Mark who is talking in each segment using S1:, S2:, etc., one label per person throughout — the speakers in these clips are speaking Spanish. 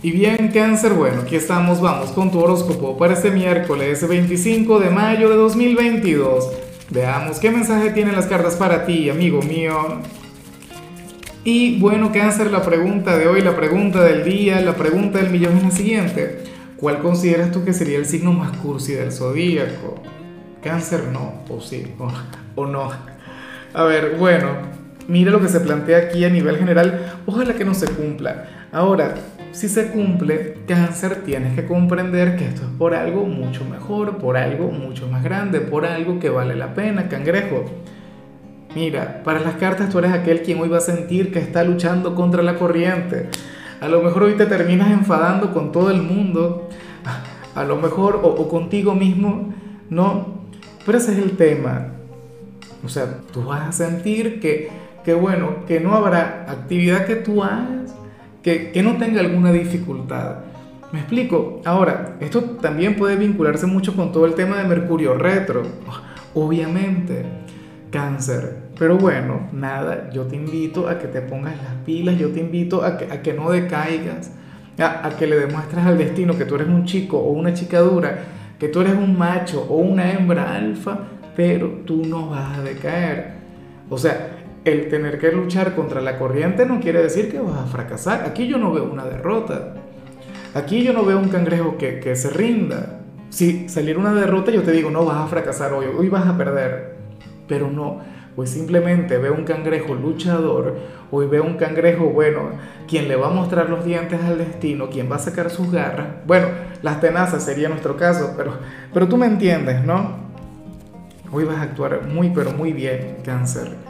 S1: Y bien, cáncer, bueno, aquí estamos, vamos con tu horóscopo para este miércoles 25 de mayo de 2022. Veamos qué mensaje tienen las cartas para ti, amigo mío. Y bueno, cáncer, la pregunta de hoy, la pregunta del día, la pregunta del millón es la siguiente. ¿Cuál consideras tú que sería el signo más cursi del zodíaco? Cáncer no, o sí, o, o no. A ver, bueno, mira lo que se plantea aquí a nivel general. Ojalá que no se cumpla. Ahora, si se cumple, cáncer, tienes que comprender que esto es por algo mucho mejor, por algo mucho más grande, por algo que vale la pena, cangrejo. Mira, para las cartas tú eres aquel quien hoy va a sentir que está luchando contra la corriente. A lo mejor hoy te terminas enfadando con todo el mundo, a lo mejor, o, contigo mismo, no. Pero ese es el tema. O sea, tú vas a sentir que, que bueno, que no habrá actividad que tú hagas que, que no tenga alguna dificultad. Me explico. Ahora, esto también puede vincularse mucho con todo el tema de Mercurio retro. Obviamente, cáncer. Pero bueno, nada, yo te invito a que te pongas las pilas, yo te invito a que, a que no decaigas, a, a, que le demuestres al destino que tú eres un chico o una chica dura, que tú eres un macho o una hembra alfa, pero tú no vas a decaer. O sea, el tener que luchar contra la corriente no quiere decir que vas a fracasar. Aquí yo no veo una derrota. Aquí yo no veo un cangrejo que, que se rinda. Si saliera una derrota, yo te digo, no vas a fracasar hoy, hoy vas a perder. Pero no, pues simplemente veo un cangrejo luchador, hoy veo un cangrejo, bueno, quien le va a mostrar los dientes al destino, quien va a sacar sus garras. Bueno, las tenazas sería nuestro caso, pero, pero tú me entiendes, ¿no? Hoy vas a actuar muy, pero muy bien, cáncer.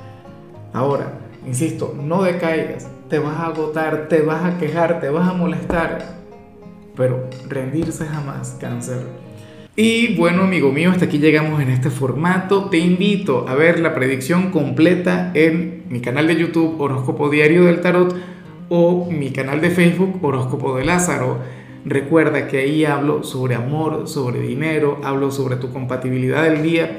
S1: Ahora, insisto, no decaigas, te vas a agotar, te vas a quejar, te vas a molestar, pero rendirse jamás, cáncer. Y bueno, amigo mío, hasta aquí llegamos en este formato. Te invito a ver la predicción completa en mi canal de YouTube Horóscopo Diario del Tarot o mi canal de Facebook Horóscopo de Lázaro. Recuerda que ahí hablo sobre amor, sobre dinero, hablo sobre tu compatibilidad del día